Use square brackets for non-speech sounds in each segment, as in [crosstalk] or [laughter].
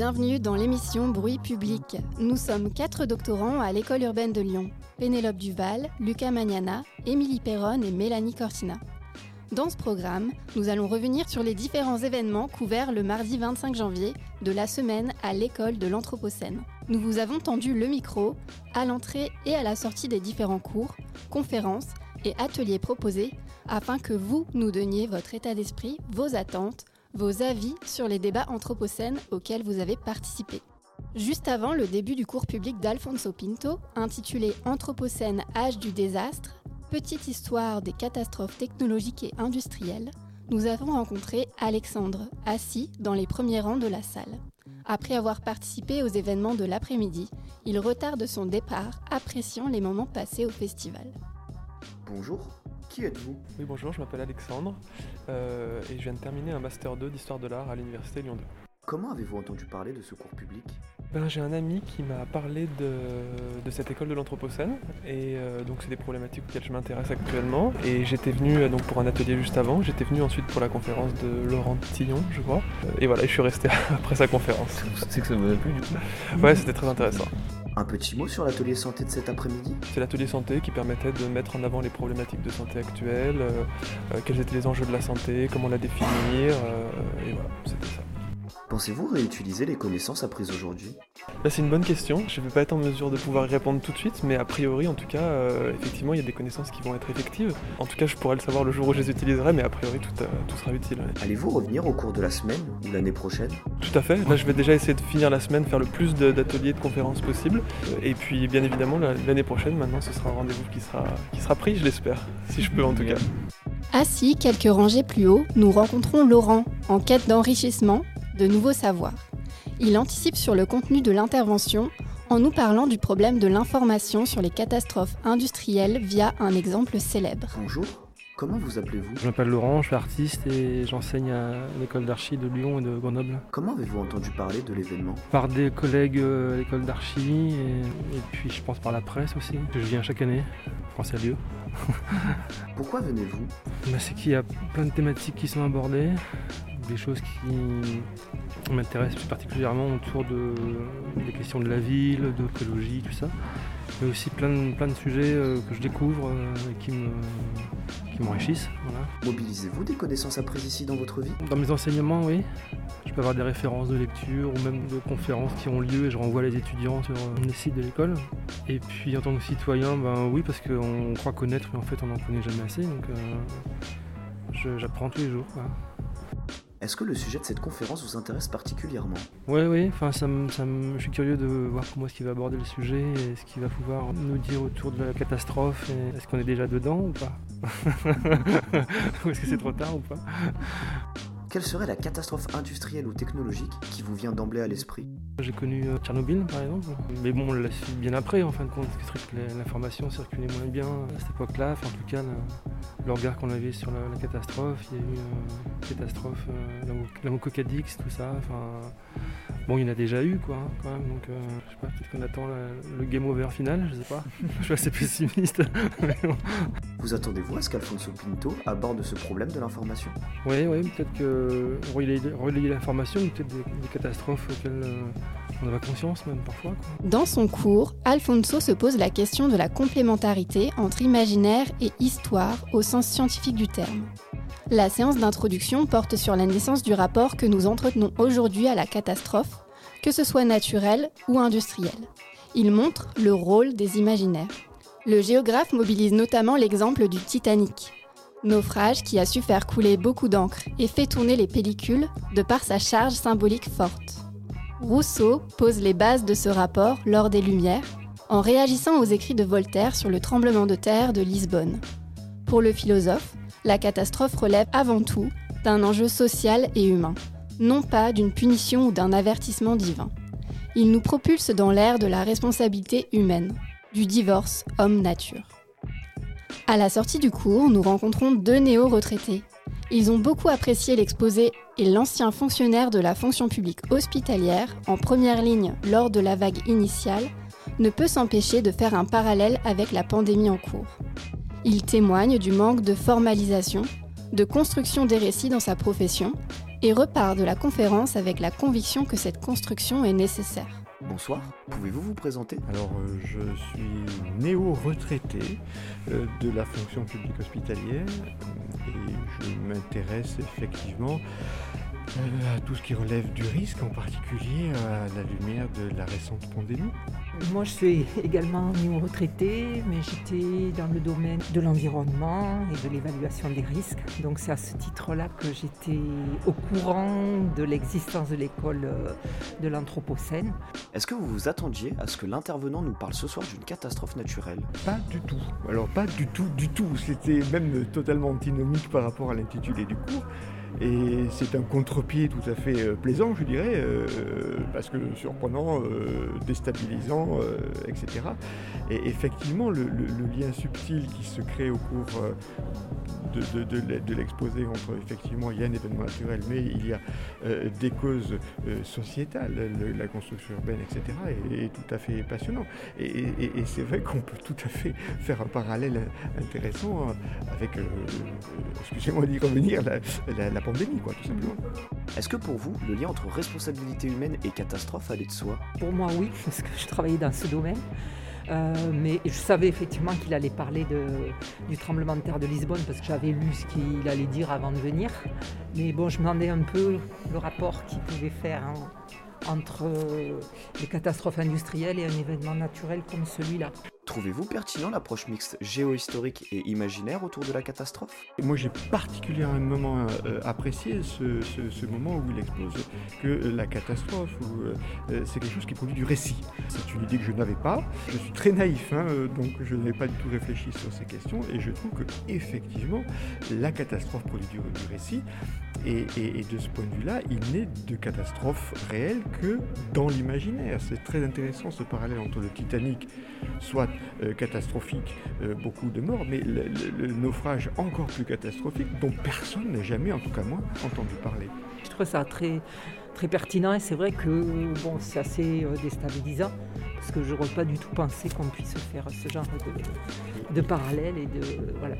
bienvenue dans l'émission Bruit public. Nous sommes quatre doctorants à l'école urbaine de Lyon. Pénélope Duval, Lucas Magnana, Émilie Perron et Mélanie Cortina. Dans ce programme, nous allons revenir sur les différents événements couverts le mardi 25 janvier de la semaine à l'école de l'Anthropocène. Nous vous avons tendu le micro à l'entrée et à la sortie des différents cours, conférences et ateliers proposés afin que vous nous donniez votre état d'esprit, vos attentes, vos avis sur les débats anthropocènes auxquels vous avez participé. Juste avant le début du cours public d'Alfonso Pinto, intitulé Anthropocène, âge du désastre, petite histoire des catastrophes technologiques et industrielles, nous avons rencontré Alexandre, assis dans les premiers rangs de la salle. Après avoir participé aux événements de l'après-midi, il retarde son départ, appréciant les moments passés au festival. Bonjour, qui êtes-vous? Oui, bonjour, je m'appelle Alexandre euh, et je viens de terminer un Master 2 d'Histoire de l'Art à l'Université Lyon 2. Comment avez-vous entendu parler de ce cours public? Ben, J'ai un ami qui m'a parlé de, de cette école de l'Anthropocène et euh, donc c'est des problématiques auxquelles je m'intéresse actuellement et j'étais venu euh, donc pour un atelier juste avant, j'étais venu ensuite pour la conférence de Laurent Tillon, je crois, et voilà, je suis resté [laughs] après sa conférence. C'est que ça vous a plu du coup? Ouais, c'était très intéressant. Un petit mot sur l'atelier santé de cet après-midi? C'est l'atelier santé qui permettait de mettre en avant les problématiques de santé actuelles, euh, euh, quels étaient les enjeux de la santé, comment la définir, euh, et voilà, c'était ça. Pensez-vous réutiliser les connaissances apprises aujourd'hui? Là, c'est une bonne question. Je ne vais pas être en mesure de pouvoir y répondre tout de suite, mais a priori, en tout cas, euh, effectivement, il y a des connaissances qui vont être effectives. En tout cas, je pourrais le savoir le jour où je les utiliserai, mais a priori, tout, euh, tout sera utile. ouais. Allez-vous revenir au cours de la semaine ou l'année prochaine? Tout à fait. Là, je vais déjà essayer de finir la semaine, faire le plus de- d'ateliers, de conférences possible. Et puis, bien évidemment, la- l'année prochaine, maintenant, ce sera un rendez-vous qui sera, qui sera pris, je l'espère. Si je peux, en tout cas. Assis quelques rangées plus haut, nous rencontrons Laurent, en quête d'enrichissement, de nouveaux savoirs. Il anticipe sur le contenu de l'intervention en nous parlant du problème de l'information sur les catastrophes industrielles via un exemple célèbre. Bonjour, comment vous appelez-vous? Je m'appelle Laurent, je suis artiste et j'enseigne à l'école d'archi de Lyon et de Grenoble. Comment avez-vous entendu parler de l'événement? Par des collègues euh, à l'école d'archi et, et puis je pense par la presse aussi. Je viens chaque année, France à Lieu. [laughs] Pourquoi venez-vous? Bah, c'est qu'il y a plein de thématiques qui sont abordées, des choses qui m'intéressent plus particulièrement autour de, des questions de la ville, de l'écologie, tout ça. Mais aussi plein de, plein de sujets euh, que je découvre euh, et qui me- qui m'enrichissent. voilà. Mobilisez-vous des connaissances apprises ici dans votre vie? Dans mes enseignements, oui. Je peux avoir des références de lecture ou même de conférences qui ont lieu et je renvoie les étudiants sur euh, les sites de l'école. Et puis en tant que citoyen, ben oui, parce qu'on croit connaître, mais en fait on n'en connaît jamais assez. Donc euh, j'apprends tous les jours. quoi. Est-ce que le sujet de cette conférence vous intéresse particulièrement? Oui, oui, enfin, ça je suis curieux de voir comment est-ce qu'il va aborder le sujet et ce qu'il va pouvoir nous dire autour de la catastrophe. Est-ce qu'on est déjà dedans ou pas? [laughs] Ou est-ce que c'est trop tard ou pas? Quelle serait la catastrophe industrielle ou technologique qui vous vient d'emblée à l'esprit J'ai connu euh, Tchernobyl par exemple, mais bon, on l'a su bien après en fin de compte, parce que c'est vrai que la- l'information circulait moins bien à cette époque-là. Enfin, en tout cas, le, le regard qu'on avait sur la, la catastrophe, il y a eu euh, catastrophe, euh, la, Mo- la Mococadix, tout ça. Enfin, bon, il y en a déjà eu quoi, hein, quand même. Donc, euh, je sais pas, peut-être qu'on attend la- le game over final, je sais pas. [laughs] je suis assez pessimiste. [laughs] mais bon. Vous attendez-vous à ce qu'Alfonso Pinto aborde ce problème de l'information? Oui, oui, peut-être que relayer, relayer l'information, peut-être des, catastrophes auxquelles euh, on n'a pas conscience même parfois. Dans son cours, Alfonso se pose la question de la complémentarité entre imaginaire et histoire au sens scientifique du terme. La séance d'introduction porte sur la naissance du rapport que nous entretenons aujourd'hui à la catastrophe, que ce soit naturelle ou industrielle. Il montre le rôle des imaginaires. Le géographe mobilise notamment l'exemple du Titanic, naufrage qui a su faire couler beaucoup d'encre et fait tourner les pellicules de par sa charge symbolique forte. Rousseau pose les bases de ce rapport lors des Lumières, en réagissant aux écrits de Voltaire sur le tremblement de terre de Lisbonne. Pour le philosophe, la catastrophe relève avant tout d'un enjeu social et humain, non pas d'une punition ou d'un avertissement divin. Il nous propulse dans l'ère de la responsabilité humaine, du divorce homme-nature. À la sortie du cours, nous rencontrons deux néo-retraités. Ils ont beaucoup apprécié l'exposé et l'ancien fonctionnaire de la fonction publique hospitalière, en première ligne lors de la vague initiale, ne peut s'empêcher de faire un parallèle avec la pandémie en cours. Il témoigne du manque de formalisation, de construction des récits dans sa profession et repart de la conférence avec la conviction que cette construction est nécessaire. Bonsoir, pouvez-vous vous présenter? Alors, euh, je suis néo-retraité euh, de la fonction publique hospitalière et je m'intéresse effectivement euh, à tout ce qui relève du risque, en particulier à la lumière de la récente pandémie. Moi, je suis également néo-retraité, mais j'étais dans le domaine de l'environnement et de l'évaluation des risques. Donc, c'est à ce titre-là que j'étais au courant de l'existence de l'école euh, de l'Anthropocène. Est-ce que vous vous attendiez à ce que l'intervenant nous parle ce soir d'une catastrophe naturelle? Pas du tout. Alors, pas du tout, du tout. C'était même totalement antinomique par rapport à l'intitulé du cours. Et c'est un contre-pied tout à fait euh, plaisant, je dirais, euh, parce que surprenant, euh, déstabilisant, etc. Et effectivement, le, lien subtil qui se crée au cours de, de- de l'e- de l'exposé entre, effectivement, il y a un événement naturel, mais il y a des causes sociétales, le- la construction urbaine, etc., est, tout à fait passionnant. Et, c'est vrai qu'on peut tout à fait faire un parallèle intéressant avec, excusez-moi d'y revenir, la pandémie, quoi, tout simplement. Est-ce que pour vous, le lien entre responsabilité humaine et catastrophe allait de soi? Pour moi, oui, [laughs] parce que je travaillais dans ce domaine. Euh, mais je savais effectivement qu'il allait parler de- du tremblement de terre de Lisbonne parce que j'avais lu ce qu'il allait dire avant de venir. Mais bon, je me demandais un peu le rapport qu'il pouvait faire hein, entre euh, les catastrophes industrielles et un événement naturel comme celui-là. Trouvez-vous pertinent l'approche mixte géohistorique et imaginaire autour de la catastrophe? Moi, j'ai particulièrement euh, apprécié ce, moment où il expose que euh, la catastrophe, euh, c'est quelque chose qui produit du récit. C'est une idée que je n'avais pas. Je suis très naïf, hein, donc je n'avais pas du tout réfléchi sur ces questions, et je trouve que effectivement, la catastrophe produit du, du récit. Et, de ce point de vue-là, il n'est de catastrophe réelle que dans l'imaginaire. C'est très intéressant ce parallèle entre le Titanic, soit euh, catastrophique, euh, beaucoup de morts, mais le naufrage encore plus catastrophique dont personne n'a jamais, en tout cas moi, entendu parler. Je trouve ça très, très pertinent et c'est vrai que bon, c'est assez euh, déstabilisant parce que je n'aurais pas du tout pensé qu'on puisse faire ce genre de, de parallèle et de voilà.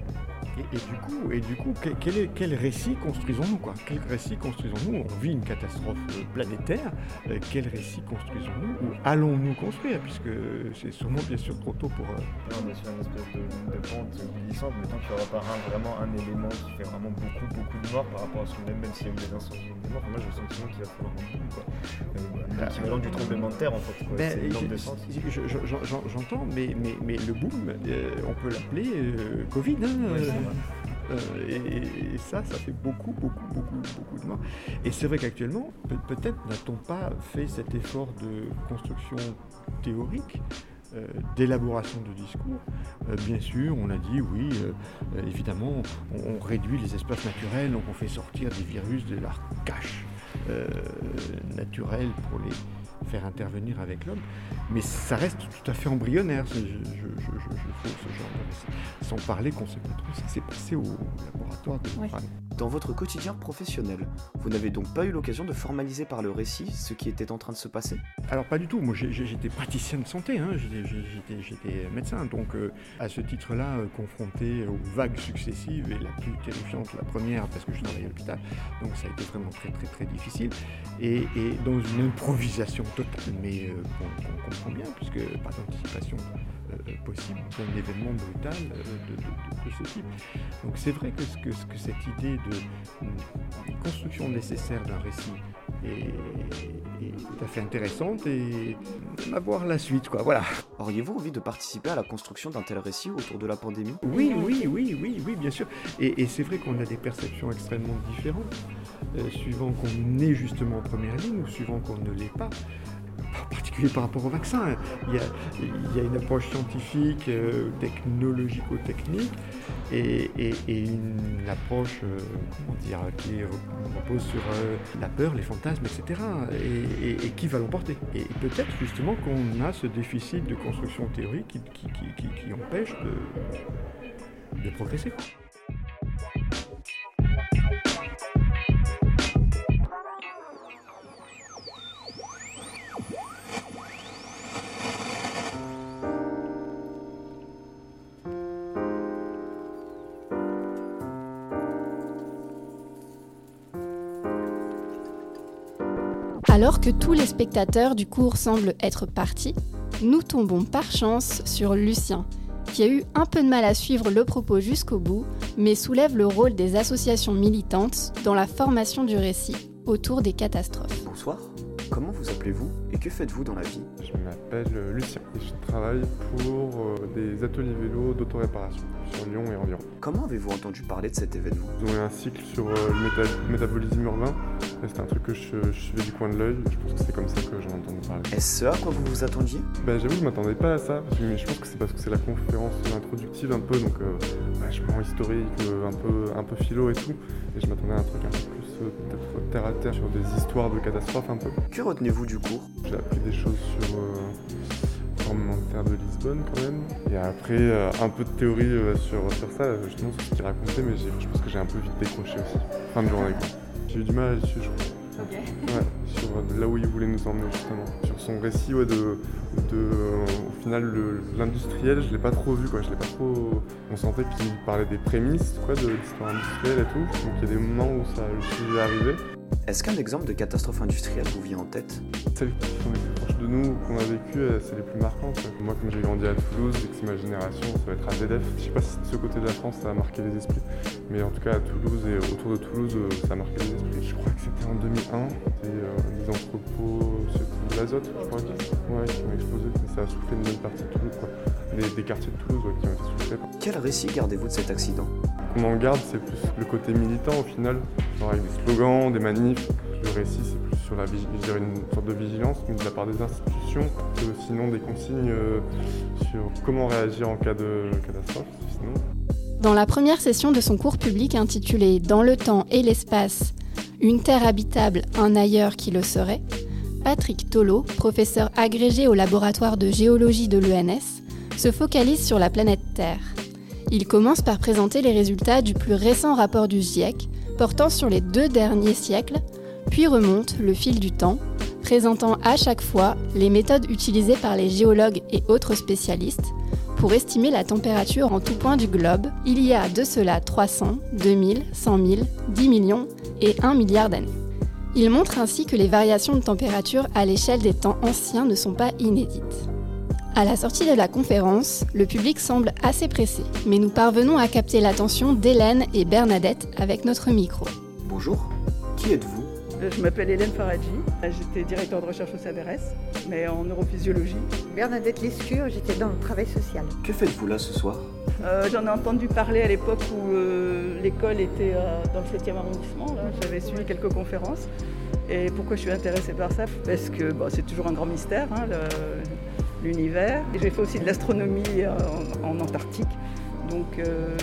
Et, et du coup, et du coup quel, est- quel récit construisons-nous quoi? Quel récit construisons-nous? On vit une catastrophe euh, planétaire. euh, quel récit construisons-nous? Ou allons-nous construire? Puisque c'est sûrement bien sûr trop tôt pour. euh, Là, on est sur une espèce de, de pente glissante, mettons qu'il n'y aura pas un- vraiment un élément qui fait vraiment beaucoup, beaucoup de morts par rapport à ce qu'on aime, même s'il y a eu des incendies des morts. Moi, j'ai le sentiment qu'il va falloir un boom, quoi. Euh, L'équivalent du tremblement de terre, en fait. Ben, je- je- je- J'entends, mais, mais, mais le boom, euh, on peut l'appeler euh, Covid. hein, Ouais, euh, et, ça, ça fait beaucoup, beaucoup, beaucoup, beaucoup de morts. Et c'est vrai qu'actuellement, peut- peut-être n'a-t-on pas fait cet effort de construction théorique, euh, d'élaboration de discours. Euh, bien sûr, on a dit oui, évidemment, on, on réduit les espaces naturels, donc on fait sortir des virus de leur cache naturelle pour les faire intervenir avec l'homme. Mais ça reste tout à fait embryonnaire, ce- je, je- je- je- je trouve, ce genre de récit. Sans parler qu'on ne sait pas trop ce qui s'est passé au laboratoire de. Dans votre quotidien professionnel, vous n'avez donc pas eu l'occasion de formaliser par le récit ce qui était en train de se passer? Alors pas du tout, moi j'étais praticien de santé, hein, j'étais- médecin, donc euh, à ce titre-là, euh, confronté aux vagues successives, et la plus terrifiante, la première, parce que je travaillais à l'hôpital, donc ça a été vraiment très très très difficile, et, dans une improvisation totale, mais euh, qu'on comprend bien, puisque pas d'anticipation euh, possible d'un événement brutal euh, de, de- de- de ce type. Donc c'est vrai que, ce que, que cette idée de construction nécessaire d'un récit est, est tout à fait intéressante et à voir la suite, quoi. Voilà. Auriez-vous envie de participer à la construction d'un tel récit autour de la pandémie? Oui, oui, oui, oui, oui, bien sûr. Et, et c'est vrai qu'on a des perceptions extrêmement différentes, euh, suivant qu'on est justement en première ligne ou suivant qu'on ne l'est pas. Par rapport au vaccin. Il y a, une approche scientifique, euh, technologico-technique, et, une approche, euh, comment dire, qui repose sur euh, la peur, les fantasmes, etc. Et, qui va l'emporter? Et peut-être justement qu'on a ce déficit de construction théorique qui, qui- empêche de progresser. Alors que tous les spectateurs du cours semblent être partis, nous tombons par chance sur Lucien, qui a eu un peu de mal à suivre le propos jusqu'au bout, mais soulève le rôle des associations militantes dans la formation du récit autour des catastrophes. Bonsoir, comment vous appelez-vous? Que faites-vous dans la vie? Je m'appelle euh, Lucien et je travaille pour euh, des ateliers vélo d'autoréparation sur Lyon et environ. Comment avez-vous entendu parler de cet événement? Ils ont eu un cycle sur euh, le méta- métabolisme urbain. C'était un truc que je, je suivais du coin de l'œil. Je pense que c'est comme ça que j'en ai entendu parler. Est-ce ce à quoi vous vous attendiez? Bah, J'avoue, je m'attendais pas à ça, mais je pense que c'est parce que c'est la conférence introductive un peu, donc euh, vachement historique, un, peu, un peu philo et tout. Et je m'attendais à un truc un peu plus peut-être terre à terre sur des histoires de catastrophes un peu. Que retenez-vous du cours? J'ai appris des choses sur euh, le tremblement de terre de Lisbonne quand même. Et après, euh, un peu de théorie euh, sur, sur ça, euh, justement sur ce qu'il racontait, mais je pense que j'ai un peu vite décroché aussi. Fin de journée quoi. J'ai eu du mal là-dessus, je crois. Sur euh, là où il voulait nous emmener justement. Sur son récit ouais, de, de euh, au final l'industriel, je l'ai pas trop vu quoi, je l'ai pas trop. On sentait qu'il parlait des prémices quoi, de l'histoire industrielle et tout. Donc il y a des moments où ça le est arrivé. Est-ce qu'un exemple de catastrophe industrielle vous vient en tête? Celles qui sont les plus proches de nous, qu'on a vécues, euh, c'est les plus marquantes. Moi, comme j'ai grandi à Toulouse et que c'est ma génération, ça va être AZF. Je sais pas si de ce côté de la France ça a marqué les esprits, mais en tout cas à Toulouse et autour de Toulouse, euh, ça a marqué les esprits. Je crois que c'était en 2001, c'était euh, des entrepôts, c'était de l'azote, je crois, qui, ouais, qui ont explosé, ça a soufflé une bonne partie de Toulouse, quoi. Des, des quartiers de Toulouse ouais, qui ont été soufflés. Quel récit gardez-vous de cet accident? Qu'on en garde, c'est plus le côté militant au final, avec des slogans, des manifs. Le récit, c'est plus sur la, une sorte de vigilance, mais de la part des institutions, que sinon des consignes euh, sur comment réagir en cas de catastrophe. Sinon, Dans la première session de son cours public intitulé Dans le temps et l'espace, une terre habitable, un ailleurs qui le serait, Patrick Tolo, professeur agrégé au laboratoire de géologie de l'ENS, se focalise sur la planète Terre. Il commence par présenter les résultats du plus récent rapport du GIEC, portant sur les deux derniers siècles, puis remonte le fil du temps, présentant à chaque fois les méthodes utilisées par les géologues et autres spécialistes pour estimer la température en tout point du globe, il y a de cela 300, 2000, 100 000, 10 millions et 1 milliard d'années. Il montre ainsi que les variations de température à l'échelle des temps anciens ne sont pas inédites. À la sortie de la conférence, le public semble assez pressé, mais nous parvenons à capter l'attention d'Hélène et Bernadette avec notre micro. Bonjour, qui êtes-vous? Euh, Je m'appelle Hélène Faradji, j'étais directeur de recherche au CNRS, mais en neurophysiologie. Bernadette Lescure, j'étais dans le travail social. Que faites-vous là ce soir? Euh, J'en ai entendu parler à l'époque où euh, l'école était euh, dans le 7e arrondissement. J'avais suivi quelques conférences. Et pourquoi je suis intéressée par ça? Parce que bon, c'est toujours un grand mystère, hein, le- l'univers. J'ai fait aussi de l'astronomie euh, en, Antarctique. Donc euh,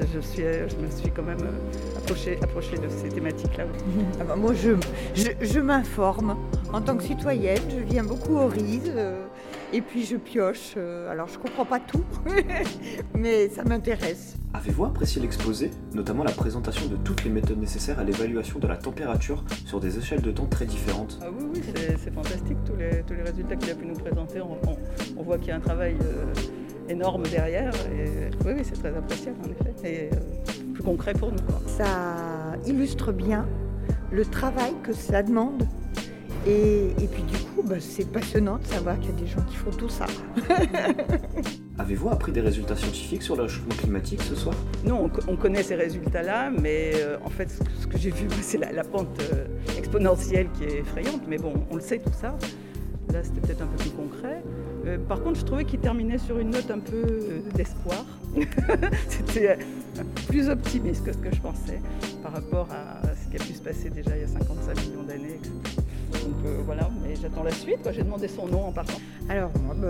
je, me suis quand même euh, approchée, approchée de ces thématiques-là. [laughs] Ah bah, moi, je, je m'informe. En tant que citoyenne, je viens beaucoup au RISE. Et puis je pioche. euh, alors je comprends pas tout, [laughs] mais ça m'intéresse. Avez-vous apprécié l'exposé, notamment la présentation de toutes les méthodes nécessaires à l'évaluation de la température sur des échelles de temps très différentes? Ah oui, oui, c'est- c'est fantastique tous les, tous les résultats qu'il a pu nous présenter. On, on- on voit qu'il y a un travail euh, énorme derrière. Et, oui, oui, c'est très appréciable en effet. Et euh, plus concret pour nous. Quoi. Ça illustre bien le travail que ça demande. Et, et puis du coup, bah, c'est passionnant de savoir qu'il y a des gens qui font tout ça. [laughs] Avez-vous appris des résultats scientifiques sur le réchauffement climatique ce soir? Non, on, co- on connaît ces résultats-là, mais euh, en fait, ce que, j'ai vu, [laughs] c'est la, la pente euh, exponentielle qui est effrayante. Mais bon, on le sait tout ça. Là, c'était peut-être un peu plus concret. Euh, par contre, je trouvais qu'il terminait sur une note un peu euh, d'espoir. [laughs] c'était euh, plus optimiste que ce que je pensais par rapport à ce qui a pu se passer déjà il y a 55 millions d'années. etc. Donc euh, voilà, mais j'attends la suite. J'ai demandé son nom en partant. Alors moi, bah,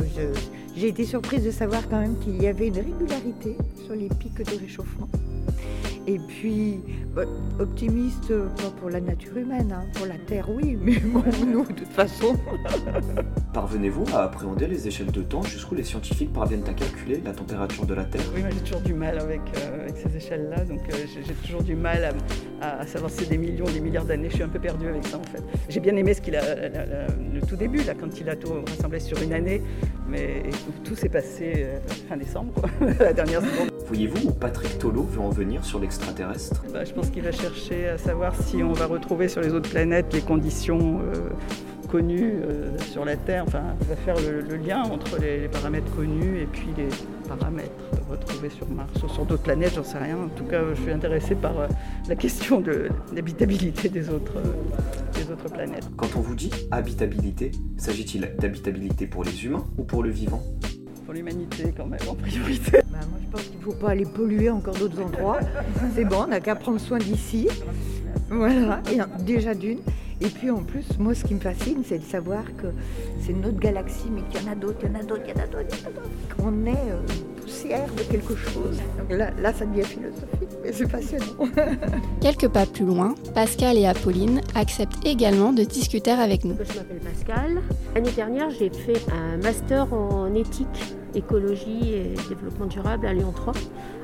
j'ai été surprise de savoir quand même qu'il y avait une régularité sur les pics de réchauffement. Et puis, bah, optimiste, euh, pas pour la nature humaine, hein, pour la Terre, oui, [laughs] mais bon, nous, de toute façon. [laughs] Parvenez-vous à appréhender les échelles de temps jusqu'où les scientifiques parviennent à calculer la température de la Terre? Oui, moi j'ai toujours du mal avec, euh, avec ces échelles-là, donc euh, j'ai toujours du mal à, à- à savoir si c'est des millions, des milliards d'années. Je suis un peu perdue avec ça en fait. J'ai bien aimé ce qu'il a, la- la- le tout début, là, quand il a tout rassemblé sur une année, mais tout, tout s'est passé euh, fin décembre, quoi, [laughs] la dernière seconde. Pourriez-vous ou Patrick Tolo veut en venir sur l'extraterrestre? Bah, Je pense qu'il va chercher à savoir si on va retrouver sur les autres planètes les conditions euh, connues euh, sur la Terre. Enfin, il va faire le, lien entre les, paramètres connus et puis les paramètres retrouvés sur Mars ou sur d'autres planètes, j'en sais rien. En tout cas, je suis intéressé par euh, la question de l'habitabilité des autres, des autres planètes. Quand on vous dit habitabilité, s'agit-il d'habitabilité pour les humains ou pour le vivant? Pour l'humanité quand même en priorité. Pense qu'il ne faut pas aller polluer encore d'autres endroits. C'est bon, on n'a qu'à prendre soin d'ici. Voilà, et déjà d'une. Et puis en plus, moi ce qui me fascine, c'est de savoir que c'est notre galaxie, mais qu'il y en a d'autres, il y en a d'autres, il y en a d'autres, il y en a d'autres. Qu'on est euh, poussière de quelque chose. Donc là, là, ça devient philosophique, mais c'est passionnant. [laughs] Quelques pas plus loin, Pascal et Apolline acceptent également de discuter avec nous. Je m'appelle Pascal. L'année dernière, j'ai fait un master en éthique, écologie et développement durable à Lyon 3,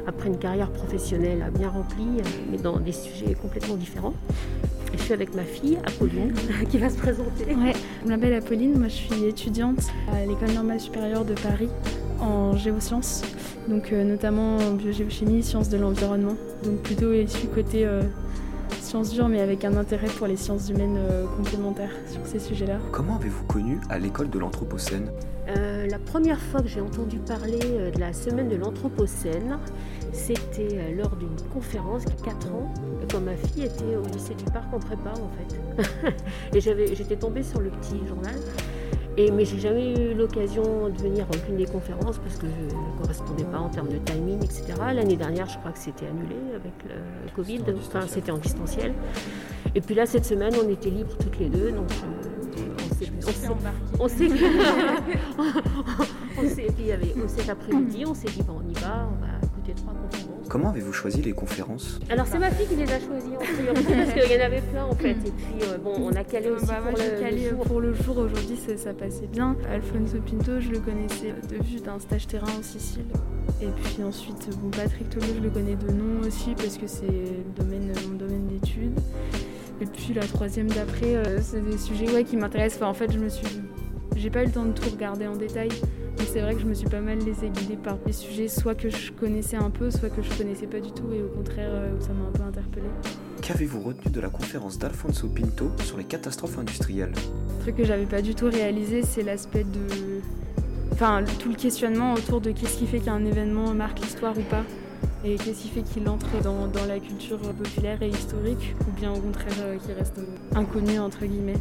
après une carrière professionnelle bien remplie, mais dans des sujets complètement différents. Je suis avec ma fille, Apolline, [laughs] qui va se présenter. Ouais, je m'appelle Apolline, moi je suis étudiante à l'école normale supérieure de Paris en géosciences, donc euh, notamment en biogéochimie, sciences de l'environnement, donc plutôt issu côté euh, sciences dures mais avec un intérêt pour les sciences humaines euh, complémentaires sur ces sujets-là. Comment avez-vous connu à l'école de l'Anthropocène? La première fois que j'ai entendu parler de la semaine de l'Anthropocène, c'était euh, lors d'une conférence il y a 4 ans, quand ma fille était au lycée du Parc en prépa en fait. [laughs] et j'étais tombée sur le petit journal. Et, mais j'ai jamais eu l'occasion de venir à aucune des conférences parce que je ne correspondais pas en termes de timing, etc. L'année dernière, je crois que c'était annulé avec le Covid, enfin c'était en distanciel. Et puis là, cette semaine, on était libres toutes les deux, donc euh, on s'est on s'est [laughs] avait cet après-midi, on s'est dit bon, on y va, on va Comment avez-vous choisi les conférences Alors c'est ma fille qui les a choisies en priorité parce qu'il y en avait plein en fait. Et puis euh, bon, on a calé aussi bah, pour, le, calé jour. pour le jour. Aujourd'hui ça, passait bien. Alfonso Pinto, je le connaissais de vue d'un stage terrain en Sicile. Et puis ensuite, bon, Patrick Tolo, je le connais de nom aussi parce que c'est domaine, mon domaine d'études. Et puis la troisième d'après, euh, c'est des sujets ouais, qui m'intéressent. Enfin, en fait, je me suis, j'ai pas eu le temps de tout regarder en détail c'est vrai que je me suis pas mal laissée guider par des sujets, soit que je connaissais un peu, soit que je connaissais pas du tout, et au contraire, euh, ça m'a un peu interpellée. Qu'avez-vous retenu de la conférence d'Alfonso Pinto sur les catastrophes industrielles? Un truc que j'avais pas du tout réalisé, c'est l'aspect de. Enfin, tout le questionnement autour de qu'est-ce qui fait qu'un événement marque l'histoire ou pas et qu'est-ce qui fait qu'il entre dans, dans, la culture populaire et historique, ou bien au contraire euh, qu'il reste inconnu entre guillemets?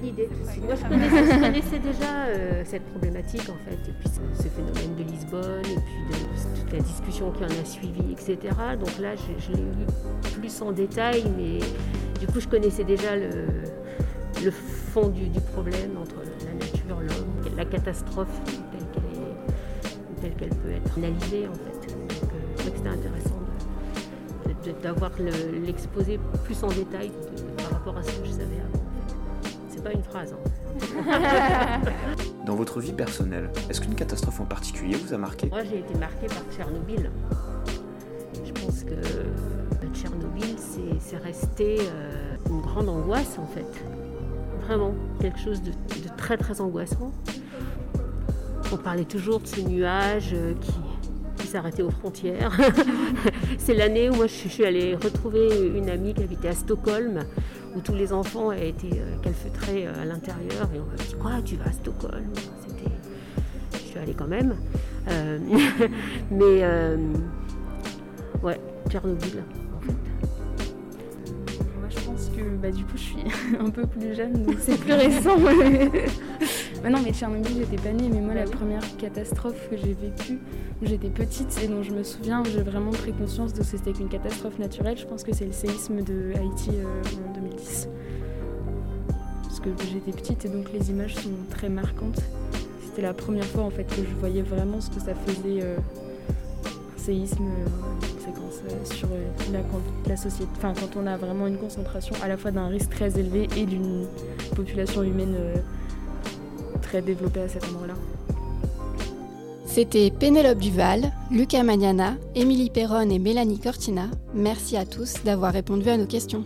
D'idée. Moi, je [laughs] connaissais, déjà euh, cette problématique, en fait, et puis ce, phénomène de Lisbonne, et puis de, toute la discussion qui en a suivi, etc. Donc là, je, l'ai eu plus en détail, mais du coup, je connaissais déjà le, le fond du, problème entre la nature, l'homme, la catastrophe telle qu'elle peut être analysée, en fait. C'était intéressant d'avoir l'exposé plus en détail par rapport à ce que je savais avant pas une phrase. Hein. [laughs] Dans votre vie personnelle, est-ce qu'une catastrophe en particulier vous a marqué? Moi, j'ai été marquée par Tchernobyl. Je pense que euh, Tchernobyl, c'est resté euh, une grande angoisse en fait. Vraiment, quelque chose de, très très angoissant. On parlait toujours de ces nuages euh, qui, s'arrêtaient aux frontières. [laughs] c'est l'année où moi je suis allée retrouver une amie qui habitait à Stockholm où tous les enfants été euh, calfeutrés euh, à l'intérieur et on m'a dit quoi tu vas à Stockholm? C'était, je suis allée quand même, euh, [laughs] mais ouais Tchernobyl. Moi je pense que bah, du coup je suis [laughs] un peu plus jeune donc c'est plus récent. Bah non, mais Tchernobyl, j'étais pas née, mais moi, la première catastrophe que j'ai vécue, j'étais petite et dont je me souviens, j'ai vraiment pris conscience de que c'était qu'une catastrophe naturelle. Je pense que c'est le séisme de Haïti euh, en 2010. Parce que j'étais petite et donc les images sont très marquantes. C'était la première fois en fait que je voyais vraiment ce que ça faisait euh, un séisme euh, sur la, la société. Enfin, quand on a vraiment une concentration à la fois d'un risque très élevé et d'une population humaine développé à cet endroit-là. C'était Pénélope Duval, Lucas Magnana, Émilie Perron et Mélanie Cortina. Merci à tous d'avoir répondu à nos questions.